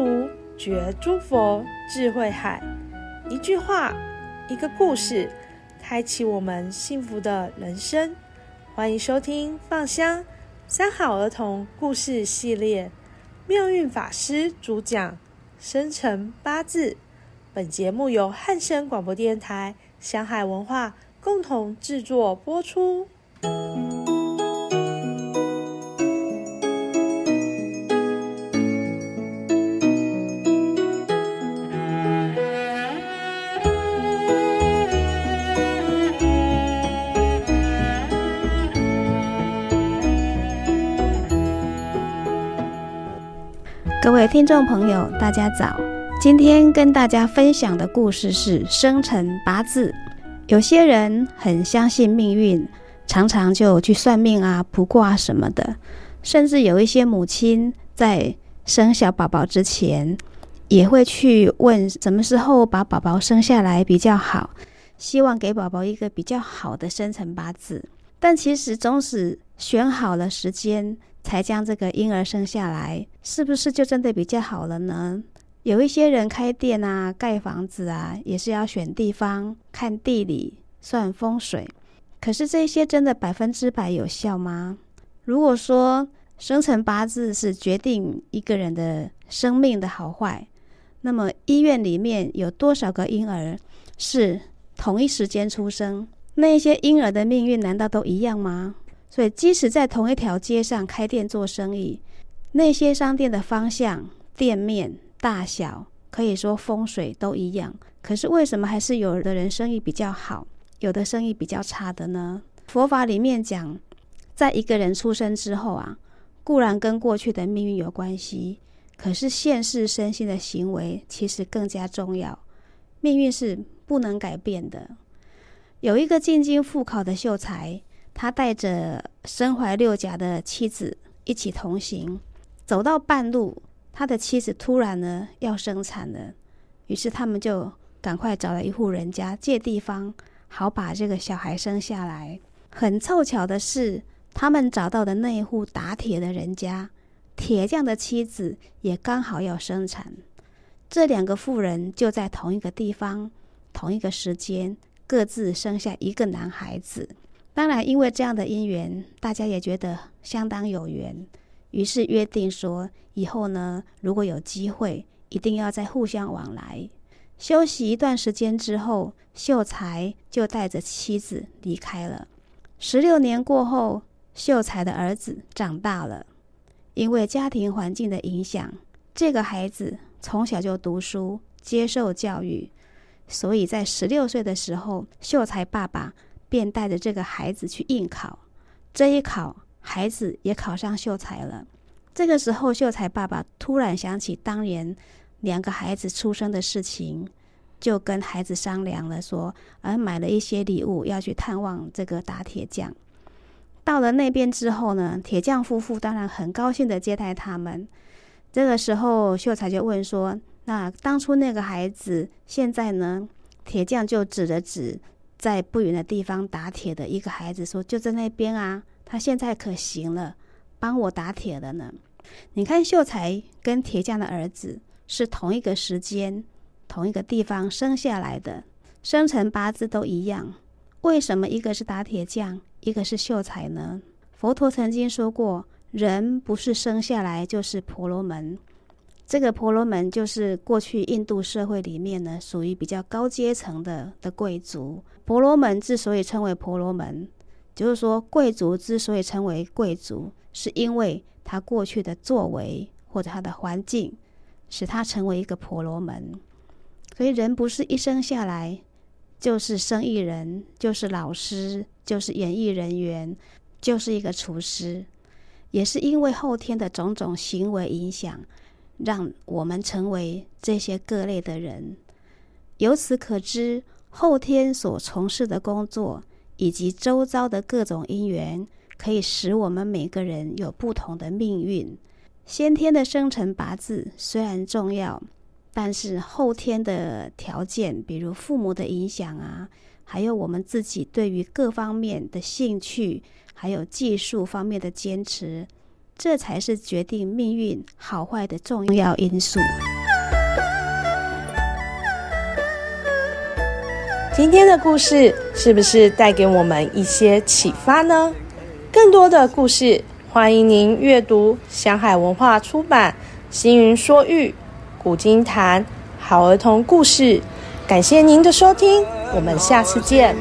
阅读，觉诸佛智慧海。一句话，一个故事，开启我们幸福的人生。欢迎收听《放香三好儿童故事系列》，妙韵法师主讲生辰八字。本节目由汉声广播电台、香海文化共同制作播出。各位听众朋友，大家早。今天跟大家分享的故事是生辰八字。有些人很相信命运，常常就去算命啊、卜卦什么的。甚至有一些母亲在生小宝宝之前，也会去问什么时候把宝宝生下来比较好，希望给宝宝一个比较好的生辰八字。但其实总是选好了时间。才将这个婴儿生下来，是不是就真的比较好了呢？有一些人开店啊、盖房子啊，也是要选地方、看地理、算风水。可是这些真的百分之百有效吗？如果说生辰八字是决定一个人的生命的好坏，那么医院里面有多少个婴儿是同一时间出生？那些婴儿的命运难道都一样吗？所以，即使在同一条街上开店做生意，那些商店的方向、店面大小，可以说风水都一样。可是，为什么还是有的人生意比较好，有的生意比较差的呢？佛法里面讲，在一个人出生之后啊，固然跟过去的命运有关系，可是现世身心的行为其实更加重要。命运是不能改变的。有一个进京赴考的秀才。他带着身怀六甲的妻子一起同行，走到半路，他的妻子突然呢要生产了，于是他们就赶快找了一户人家借地方，好把这个小孩生下来。很凑巧的是，他们找到的那一户打铁的人家，铁匠的妻子也刚好要生产，这两个妇人就在同一个地方、同一个时间，各自生下一个男孩子。当然，因为这样的因缘，大家也觉得相当有缘，于是约定说，以后呢，如果有机会，一定要再互相往来。休息一段时间之后，秀才就带着妻子离开了。十六年过后，秀才的儿子长大了，因为家庭环境的影响，这个孩子从小就读书，接受教育，所以在十六岁的时候，秀才爸爸。便带着这个孩子去应考，这一考，孩子也考上秀才了。这个时候，秀才爸爸突然想起当年两个孩子出生的事情，就跟孩子商量了，说，而买了一些礼物要去探望这个打铁匠。到了那边之后呢，铁匠夫妇当然很高兴地接待他们。这个时候，秀才就问说：“那当初那个孩子，现在呢？”铁匠就指了指。在不远的地方打铁的一个孩子说：“就在那边啊，他现在可行了，帮我打铁了呢。”你看，秀才跟铁匠的儿子是同一个时间、同一个地方生下来的，生辰八字都一样。为什么一个是打铁匠，一个是秀才呢？佛陀曾经说过：“人不是生下来就是婆罗门。”这个婆罗门就是过去印度社会里面呢，属于比较高阶层的的贵族。婆罗门之所以称为婆罗门，就是说贵族之所以称为贵族，是因为他过去的作为或者他的环境，使他成为一个婆罗门。所以人不是一生下来就是生意人，就是老师，就是演艺人员，就是一个厨师，也是因为后天的种种行为影响。让我们成为这些各类的人，由此可知，后天所从事的工作以及周遭的各种因缘，可以使我们每个人有不同的命运。先天的生辰八字虽然重要，但是后天的条件，比如父母的影响啊，还有我们自己对于各方面的兴趣，还有技术方面的坚持。这才是决定命运好坏的重要因素。今天的故事是不是带给我们一些启发呢？更多的故事，欢迎您阅读香海文化出版《星云说寓》《古今谈》好儿童故事。感谢您的收听，我们下次见。